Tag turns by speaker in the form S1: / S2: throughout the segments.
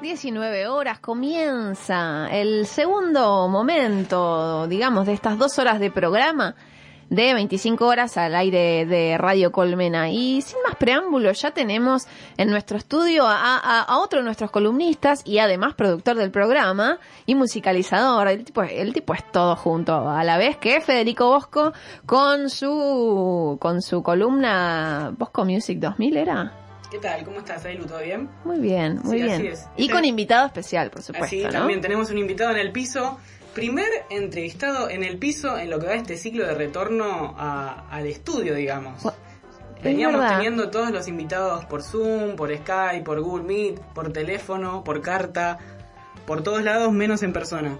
S1: 19 horas comienza el segundo momento, digamos, de estas dos horas de programa de 25 horas al aire de Radio Colmena. Y sin más preámbulos, ya tenemos en nuestro estudio a, otro de nuestros columnistas y además productor del programa y musicalizador. El tipo, el tipo es todo junto a la vez que Federico Bosco con su, con su columna Bosco Music 2000, ¿era?
S2: ¿Qué tal? ¿Cómo estás, Ailu? ¿Todo bien?
S1: Muy bien, muy
S2: Sí,
S1: bien.
S2: así es.
S1: Y con invitado especial, por supuesto,
S2: Así
S1: ¿no?
S2: también tenemos un invitado en el piso. Primer entrevistado en el piso en lo que va este ciclo de retorno a- al estudio, digamos. Veníamos teniendo todos los invitados por Zoom, por Skype, por Google Meet, por teléfono, por carta, por todos lados, menos en persona.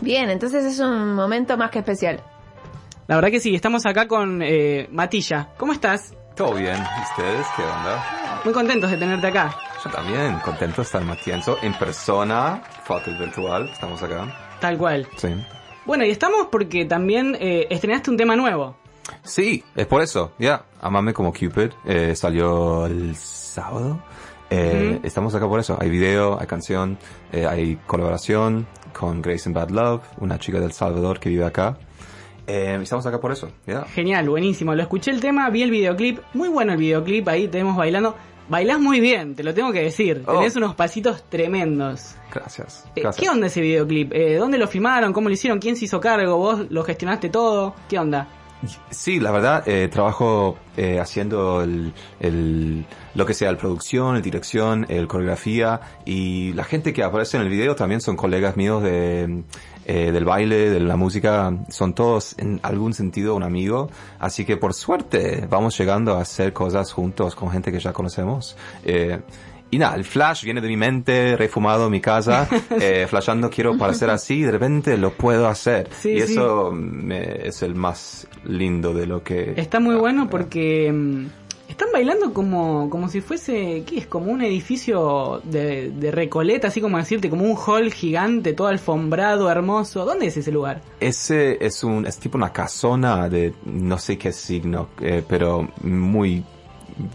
S1: Bien, entonces es un momento más que especial.
S2: La verdad que sí, estamos acá con eh, Matilla. ¿Cómo estás?
S3: Todo bien, ¿y ustedes qué onda?
S2: Muy contentos de tenerte acá.
S3: Yo también, contento de estar más tiempo en persona, el virtual, estamos acá.
S2: Tal cual.
S3: Sí.
S2: Bueno, y estamos porque también eh, estrenaste un tema nuevo.
S3: Sí, es por eso, ya, Amame como Cupid, eh, salió el sábado. Eh. Estamos acá por eso, hay video, hay canción, eh, hay colaboración con Grace and Bad Love, una chica del Salvador que vive acá. Eh, estamos acá por eso.
S2: Genial, buenísimo. Lo escuché el tema, vi el videoclip. Muy bueno el videoclip, ahí tenemos bailando. Bailás muy bien, te lo tengo que decir.
S3: Oh.
S2: Tenés unos pasitos tremendos.
S3: Gracias.
S2: Eh. ¿Qué onda ese videoclip? Eh, ¿Dónde lo filmaron? ¿Cómo lo hicieron? ¿Quién se hizo cargo? ¿Vos lo gestionaste todo? ¿Qué onda?
S3: Sí, la verdad, eh, trabajo eh, haciendo el, el- lo que sea, la producción, la dirección, el coreografía y la gente que aparece en el video también son colegas míos de, eh, del baile, de la música, son todos en algún sentido un amigo, así que por suerte vamos llegando a hacer cosas juntos con gente que ya conocemos. Eh, y nada, el flash viene de mi mente, refumado en mi casa, eh, flashando quiero parecer así, y de repente lo puedo hacer.
S2: Sí,
S3: y
S2: sí.
S3: eso me- es el más lindo de lo que...
S2: Está muy bueno porque mm, están bailando como, como si fuese, ¿qué es? Como un edificio de, Recoleta, así como decirte, como un hall gigante, todo alfombrado, hermoso. ¿Dónde es ese lugar?
S3: Ese es un, es tipo una casona de no sé qué signo, eh, pero muy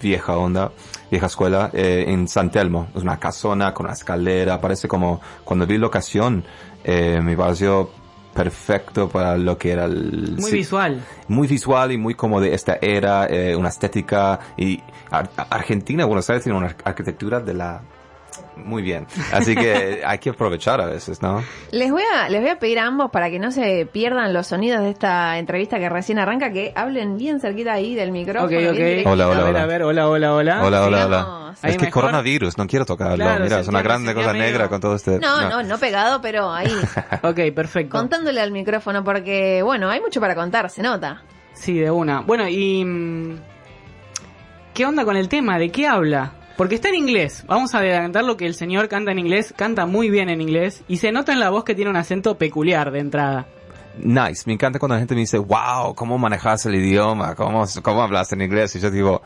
S3: vieja onda, vieja escuela, eh, en San Telmo. Es una casona con una escalera, parece como, cuando vi la ocasión, eh, me pareció perfecto para lo que era el...
S2: Muy
S3: sí,
S2: visual.
S3: muy visual y muy como de esta era, eh, una estética y Ar- Argentina, Buenos Aires tiene una ar- arquitectura de la muy bien, así que hay que aprovechar a veces, ¿no?
S1: Les voy a, les voy a pedir a ambos para que no se pierdan los sonidos de esta entrevista que recién arranca, que hablen bien cerquita ahí del micrófono.
S2: Ok, ok.
S3: Hola, hola,
S2: a ver,
S3: hola.
S2: a ver, hola, hola, hola.
S3: Hola, hola, hola. Es que
S2: mejor.
S3: coronavirus, no quiero tocarlo.
S2: Claro,
S3: Mira, es una grande cosa negra con todo este.
S1: No, no, no pegado, pero ahí,
S2: Ok, perfecto.
S1: contándole al micrófono, porque, bueno, hay mucho para contar, se nota.
S2: Sí, de una. Bueno, y... mm, ¿Qué onda con el tema? ¿De qué habla? Porque está en inglés. Vamos a adelantar lo que el señor canta en inglés. Canta muy bien en inglés. Y se nota en la voz que tiene un acento peculiar de entrada.
S3: Nice. Me encanta cuando la gente me dice, wow, ¿cómo manejas el idioma? ¿Cómo, cómo hablas en inglés? Y yo digo,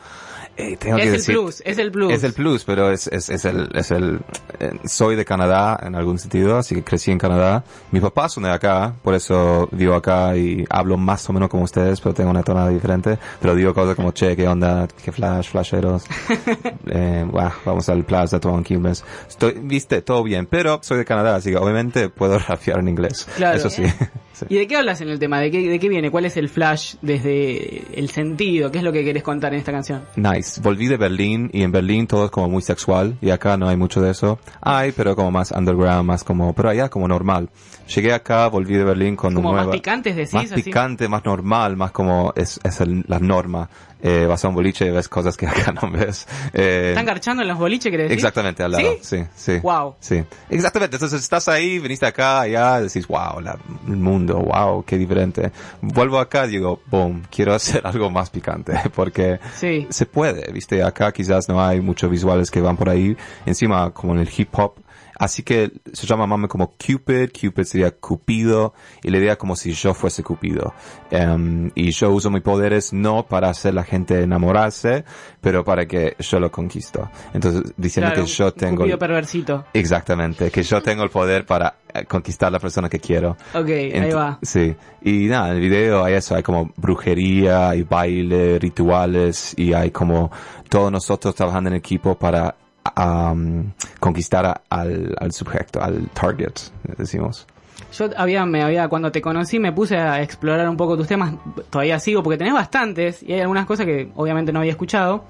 S3: eh, tengo
S2: Es
S3: que
S2: el
S3: decir.
S2: plus, es el plus.
S3: Es el plus, pero es, es, es el, es el, eh, soy de Canadá en algún sentido, así que crecí en Canadá. Mis papás son de acá, por eso vivo acá y hablo más o menos como ustedes, pero tengo una tonada diferente. Pero digo cosas como, che, qué onda, qué flash, flasheros. eh, buah, vamos al plaza, todo Quilmes. Estoy, viste, todo bien, pero soy de Canadá, así que obviamente puedo rapear en inglés.
S2: Claro.
S3: Eso sí. Sí.
S2: ¿Y de qué hablas en el tema? ¿De qué, ¿De qué viene? ¿Cuál es el flash desde el sentido? ¿Qué es lo que querés contar en esta canción?
S3: Nice. Volví de Berlín y en Berlín todo es como muy sexual y acá no hay mucho de eso. Hay, pero como más underground, más como, pero allá como normal. Llegué acá, volví de Berlín con
S2: Como más
S3: nueva-
S2: picantes decís,
S3: Más
S2: así.
S3: picante, más normal, más como es, es el- la norma. Eh, vas a un boliche y ves cosas que acá no ves. Eh,
S2: ¿Están garchando en los boliches, decir?
S3: Exactamente, al lado.
S2: ¿Sí?
S3: Sí, sí.
S2: Wow.
S3: Sí, exactamente. Entonces estás ahí, viniste acá, allá, decís, wow, la- el mundo, wow, qué diferente. Vuelvo acá, digo, boom, quiero hacer algo más picante, porque
S2: Sí.
S3: se puede, viste, acá quizás no hay muchos visuales que van por ahí, encima como en el hip hop. Así que se llama mame como Cupid, Cupid sería Cupido, y la idea como si yo fuese Cupido. Em, y yo uso mis poderes no para hacer la gente enamorarse, pero para que yo lo conquisto. Entonces, diciendo
S2: Claro,
S3: que yo tengo...
S2: cupido perversito.
S3: Exactamente, que yo tengo el poder para conquistar la persona que quiero.
S2: Ok, ahí
S3: Ent-
S2: va.
S3: Sí, y nada, en el video hay eso, hay como brujería, hay baile, rituales, y hay como todos nosotros trabajando en equipo para um, conquistar al, al sujeto, al target, decimos.
S2: Yo había, me había, cuando te conocí me puse a explorar un poco tus temas, todavía sigo porque tenés bastantes y hay algunas cosas que obviamente no había escuchado.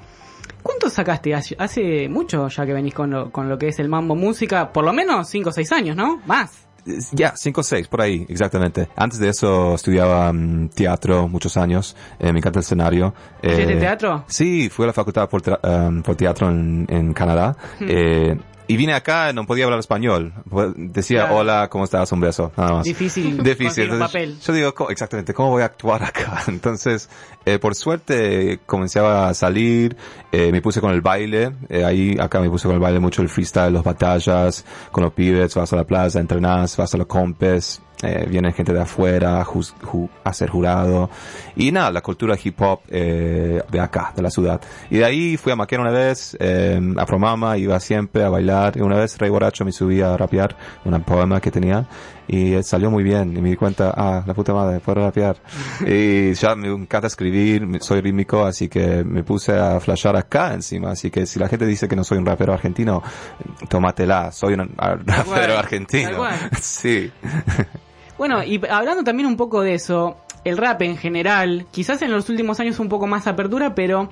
S2: ¿Cuántos sacaste? Hace, hace mucho ya que venís con lo, con lo que es el mambo música, por lo menos 5 o 6 años, ¿no? Más.
S3: Ya, cinco o seis, por ahí, exactamente. Antes de eso estudiaba mm, teatro muchos años, eh, me encanta el escenario.
S2: ¿Hiciste
S3: Eh,
S2: teatro?
S3: Sí, fui a la facultad por, um, por teatro en, en Canadá.
S2: Hmm.
S3: eh, y vine acá, no podía hablar español. Decía,
S2: Claro.
S3: hola, ¿cómo estás? Un beso, nada más.
S2: Difícil.
S3: Difícil. Entonces,
S2: papel.
S3: Yo digo, ¿cómo- exactamente, ¿cómo voy a actuar acá? Entonces, eh, por suerte, comencé a salir, eh, me puse con el baile, eh, ahí, acá me puse con el baile mucho el freestyle, las batallas, con los pibes, vas a la plaza, entrenás, vas a los compes, eh, viene gente de afuera ju- a ser jurado, y nada, la cultura hip hop, eh, de acá, de la ciudad. Y de ahí fui a Maquera una vez, eh, a Promama, iba siempre a bailar, y una vez, rey borracho, me subí a rapear un poema que tenía, y eh, salió muy bien y me di cuenta, ah, la puta madre, puedo rapear. y ya me encanta escribir, soy rítmico, así que me puse a flashar acá encima, así que si la gente dice que no soy un rapero argentino, tómatela, soy un rapero argentino. sí.
S2: Bueno, y hablando también un poco de eso, el rap en general, quizás en los últimos años un poco más apertura, pero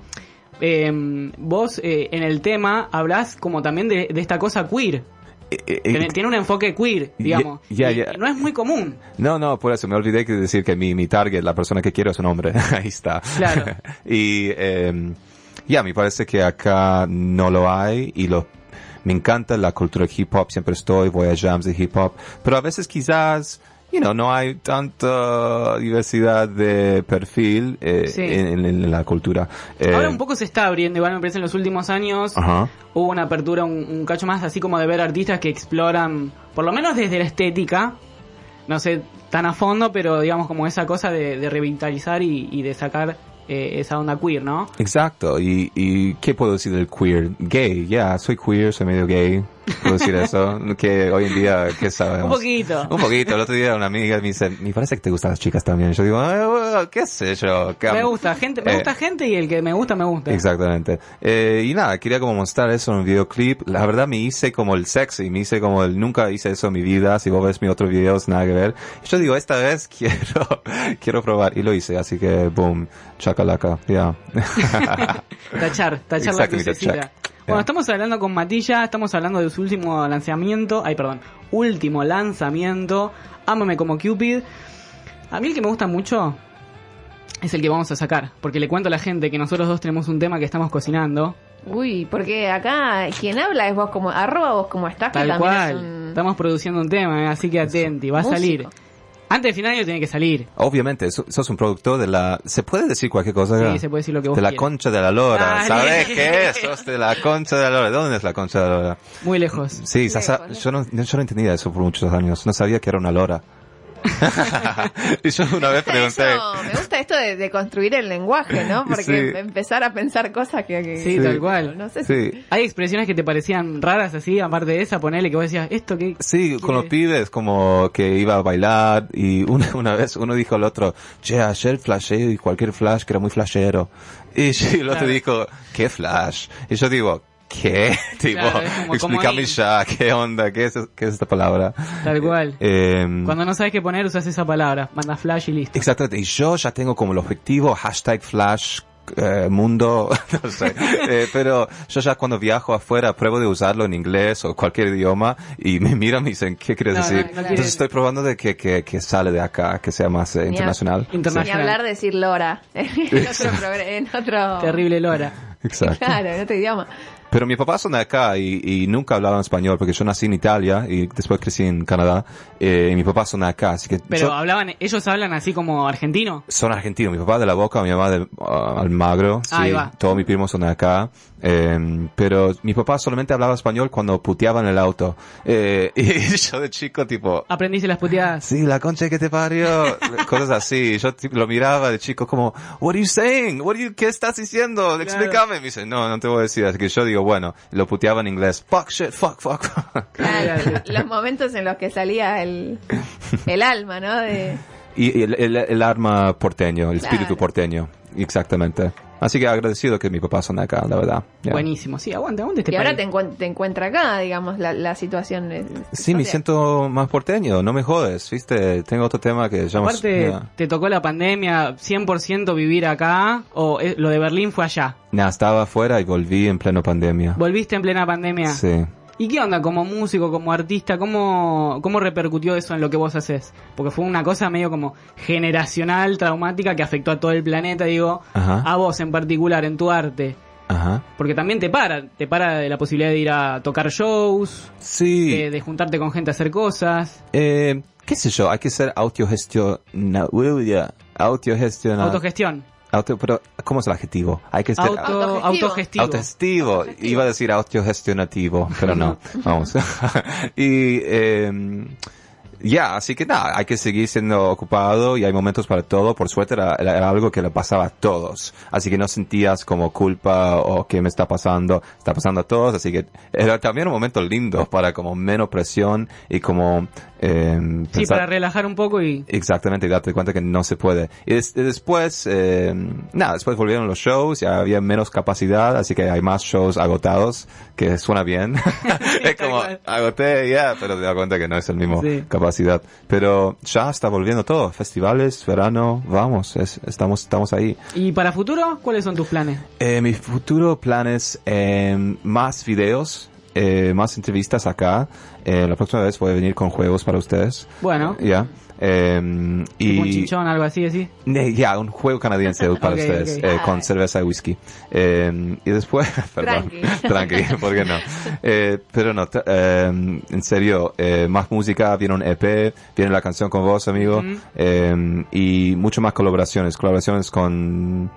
S2: eh, vos eh, en el tema hablás como también de, de esta cosa queer.
S3: Eh, eh,
S2: Tiene, tiene un enfoque queer, digamos. Y no es muy común.
S3: No, no, por eso me olvidé de decir que mi, mi target, la persona que quiero es un hombre. Ahí está.
S2: Claro.
S3: y eh, ya, me parece que acá no lo hay y lo, me encanta la cultura hip hop, siempre estoy, voy a jams de hip hop, pero a veces quizás, you know, no hay tanta diversidad de perfil eh,
S2: Sí.
S3: en, la cultura. Eh,
S2: Ahora un poco se está abriendo, igual me parece en los últimos años hubo una apertura un, un cacho más así como de ver artistas que exploran, por lo menos desde la estética, no sé tan a fondo, pero digamos como esa cosa de, de revitalizar y, y de sacar eh, esa onda queer, ¿no?
S3: Exacto, y, y ¿qué puedo decir del queer? Gay, ya, soy queer, soy medio gay, puedo decir eso, que hoy en día, ¿qué sabemos?
S2: Un poquito.
S3: Un poquito, el otro día una amiga me dice, me parece que te gustan las chicas también, yo digo, "Ah, qué sé yo.
S2: Me
S3: am-".
S2: gusta gente, me
S3: Eh,
S2: gusta gente y el que me gusta me gusta.
S3: Exactamente. Eh, y nada, quería como mostrar eso en un videoclip. La verdad me hice como el sexy, me hice como el nunca hice eso en mi vida. Si vos ves mis otros videos, nada que ver. Yo digo, esta vez quiero, quiero probar. Y lo hice, así que boom, chacalaca, ya.
S2: Tachar, tachar la. Bueno, estamos hablando con Matilla, estamos hablando de su último lanzamiento, ay perdón, último lanzamiento, Ámame como Cupid. A mí el que me gusta mucho es el que vamos a sacar, porque le cuento a la gente que nosotros dos tenemos un tema que estamos cocinando,
S1: Uy, porque acá quien habla es vos como, arroba vos como estás,
S2: tal cual.
S1: es un
S2: Estamos produciendo un tema, eh, así que atenti, va a
S1: músico.
S2: salir. Antes del final año tiene que salir.
S3: Obviamente, so- sos un productor de la... ¿Se puede decir cualquier cosa?
S2: Sí, se puede decir lo que vos
S3: De la
S2: quieras.
S3: concha de la lora.
S2: Dale.
S3: ¿Sabes qué es? Sos de la concha de la lora. ¿De dónde es la concha de la lora?
S2: Muy lejos.
S3: Sí,
S1: Lejos,
S3: Sasa-
S1: ¿no?
S3: yo, no, yo no entendía eso por muchos años. No sabía que era una lora. y yo una vez
S1: Me gusta,
S3: pregunté...
S1: eso, me gusta esto de, de construir el lenguaje, ¿no? Porque
S3: Sí.
S1: empezar a pensar cosas que... que-
S2: Sí, tal cual.
S1: No sé si...
S3: Sí,
S2: Hay expresiones que te parecían raras así, aparte de esa, ponele que vos decías, esto que...
S3: sí, con los
S2: ¿Qué?
S3: pibes como que iba a bailar y una, una vez uno dijo al otro, che, ayer flashé y cualquier flash que era muy flashero. Y el otro
S2: Claro.
S3: dijo, ¿qué flash? Y yo digo, ¿qué? tipo,
S2: Claro,
S3: explícame ya, ¿qué onda? ¿Qué es, qué es esta palabra?
S2: Tal cual.
S3: Eh,
S2: Cuando no sabes qué poner, usas esa palabra. Manda flash y listo.
S3: Exactamente, y yo ya tengo como el objetivo hashtag flash eh, mundo, no sé, Eh, pero yo ya cuando viajo afuera pruebo de usarlo en inglés o cualquier idioma y me miran y me dicen, ¿qué quieres
S2: No, no,
S3: decir?
S2: no quieres-
S3: Entonces estoy probando de que, que, que sale de acá, que sea más eh,
S1: Ni a-
S3: internacional.
S1: Ni
S2: Internacional.
S1: hablar de decir Lora. en otro... En otro...
S2: Terrible Lora.
S3: Exacto.
S1: Claro, en otro idioma.
S3: Pero mi papá son de acá y, y nunca hablaban español porque yo nací en Italia y después crecí en Canadá eh, y mi papá son de acá, así que
S2: Pero
S3: yo-
S2: hablaban, ellos hablan así como argentino.
S3: Son argentinos, mi papá de la Boca, mi mamá de ah, Almagro, sí,
S2: Ahí va.
S3: todos mis primos son de acá, eh, pero mi papá solamente hablaba español cuando puteaba en el auto, eh, y yo de chico tipo,
S2: Aprendiste las puteadas.
S3: sí, la concha que te parió, cosas así, yo tipo, lo miraba de chico como, what are you saying, what are you, qué estás diciendo, explícame, me dice, no, no te voy a decir, así que yo digo, bueno, lo puteaba en inglés, fuck shit, fuck, fuck, fuck.
S1: Claro, los momentos en los que salía el, el alma, ¿no? De...
S3: y el, el, el arma porteño, el
S1: Claro.
S3: espíritu porteño, exactamente. Así que agradecido que mi papá son acá, la verdad. Ya.
S2: Buenísimo, sí, aguante, aguante este
S1: y ahora
S2: país.
S1: te, encuent- te encuentra acá, digamos, la, la situación. eh,
S3: Sí, me siento más porteño, no me jodes, ¿viste? Tengo otro tema que llama...
S2: Aparte,
S3: ya.
S2: ¿te tocó la pandemia 100% vivir acá o eh, lo de Berlín fue allá?
S3: Nah, estaba afuera y volví en pleno pandemia.
S2: ¿Volviste en plena pandemia?
S3: Sí.
S2: ¿Y qué onda como músico, como artista? ¿Cómo, ¿Cómo repercutió eso en lo que vos haces? Porque fue una cosa medio como generacional, traumática, que afectó a todo el planeta, digo,
S3: Ajá.
S2: a vos en particular, en tu arte.
S3: Ajá.
S2: Porque también te para, te para de la posibilidad de ir a tocar shows,
S3: Sí.
S2: de, de juntarte con gente a hacer cosas,
S3: Eh, ¿Qué sé yo? Hay que ser autogestionado. Autogestionado.
S2: autogestión,
S3: Auto, pero, ¿cómo es el adjetivo? Hay que ser
S2: auto,
S1: Autogestivo.
S2: autogestivo.
S3: autogestivo. Iba a decir autogestionativo, pero no. Vamos. y, eh, ya, así que nada, hay que seguir siendo ocupado y hay momentos para todo. Por suerte era, era- era algo que le pasaba a todos. Así que no sentías como culpa o qué me está pasando. Está pasando a todos. Así que era también un momento lindo para como menos presión y como, eh,
S2: Sí,
S3: pensar-
S2: para relajar un poco y...
S3: Exactamente, darte cuenta que no se puede. Y, des- y después, eh, nada, después volvieron los shows, ya había menos capacidad, así que hay más shows agotados, que suena bien. es como, agoté, ya, pero te das cuenta que no es el mismo
S2: Sí.
S3: capacidad. Pero ya está volviendo todo, festivales, verano, vamos, es- estamos, estamos ahí.
S2: ¿Y para futuro, cuáles son tus planes?
S3: Eh, mi futuro planes, eh, más videos, eh, más entrevistas acá. Eh, la próxima vez voy a venir con juegos para ustedes.
S2: Bueno,
S3: Ya. Eh, y
S2: tipo un chinchón, algo así, así.
S3: Ya, un juego canadiense para
S2: Ok,
S3: ustedes,
S2: ok.
S3: eh, con cerveza y whisky. Eh, y después, perdón,
S1: Tranqui.
S3: tranqui, ¿por qué no? Eh, pero no, eh, en serio, eh, más música, viene un EP, viene la canción con vos, amigo,
S2: Ujú.
S3: eh, y mucho más colaboraciones, colaboraciones con,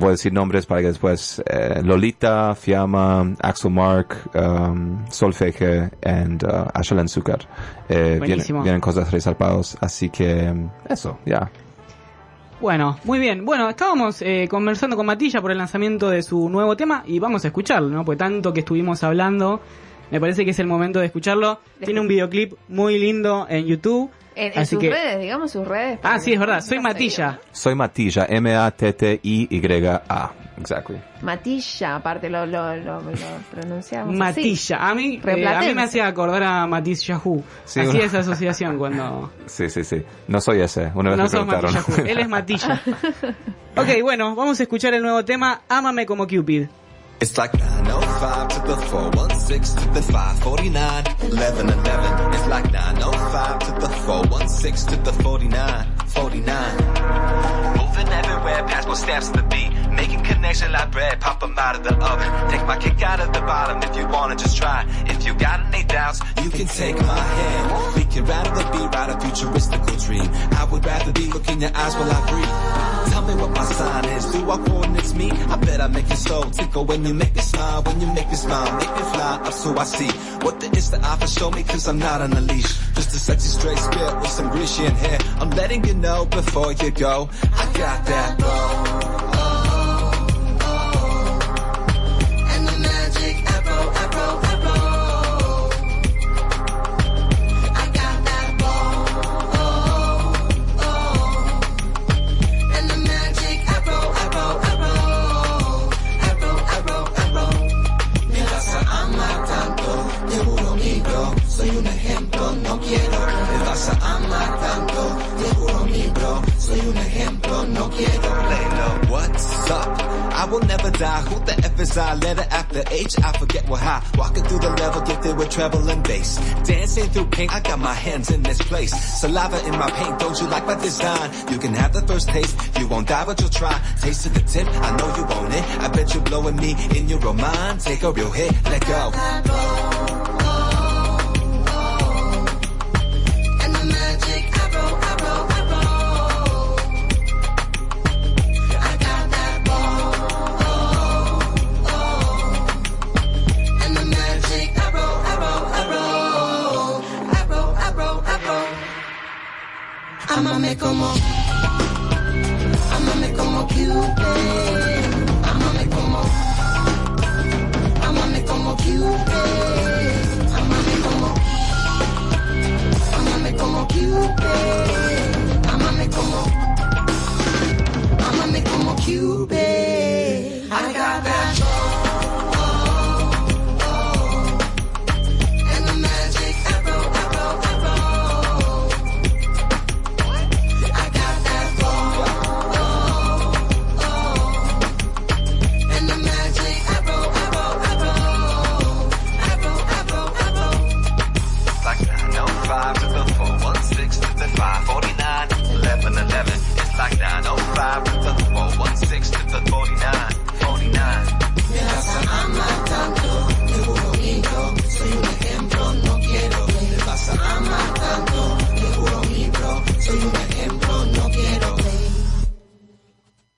S3: voy a decir nombres para que después, eh, Lolita, Fiamma, Axel Mark, um, Solfeige and uh, Ashland Zucker. Eh, vienen,
S2: Buenísimo.
S3: vienen cosas resalpados, así que eso, ya.
S2: Bueno, muy bien. Bueno, estábamos eh, conversando con Matilla por el lanzamiento de su nuevo tema y vamos a escucharlo, ¿no? Pues tanto que estuvimos hablando, me parece que es el momento de escucharlo. Tiene un videoclip muy lindo en YouTube.
S1: En, en
S2: así
S1: sus
S2: que...
S1: redes, digamos sus redes.
S2: Ah, sí, es verdad. Soy. Matilla.
S3: Soy Matilla, M-A-T-T-I-Y-A. Exactly.
S1: Matilla, aparte lo, lo, lo, lo pronunciamos. así.
S2: Matilla. A mí, eh, a mí me hacía acordar a Matiz Yahoo.
S3: Sí,
S2: Así
S3: uno-
S2: esa asociación cuando...
S3: Sí, sí, sí. No soy ese. Una vez
S2: No
S3: me preguntaron.
S2: Él es Matilla. ok, bueno, vamos a escuchar el nuevo tema Ámame como Cupid.
S4: It's like 905 to the 416 to the 549. 11 11. It's like 905 to the 416 to the 49. 49. Moving everywhere, past more steps to the beat. Making connection like bread, pop 'em out of the oven. Take my kick out of the bottom if you wanna just try. If you got any doubts, you can take my hand. We can rattle the beat, write a futuristical dream. I would rather be looking your eyes while I breathe. Tell me what my sign is. Do our coordinates meet? I bet I make your soul tickle when you make me smile. When you make me smile, make me fly up so I see what there is to offer. Show me, cause I'm not on a leash. Just a sexy straight skirt with some Grecian hair. I'm letting you know before you go. I got that glow. Will never die. Who the F is I? Letter after H, I forget what high. Walking through the level, gifted with treble and bass. Dancing through pain, I got my hands in this place. Saliva in my paint, don't you like my design? You can have the first taste, you won't die, but you'll try. Taste of the tip, I know you want it. I bet you're blowing me in your own mind. Take a real hit, let go. Amame como.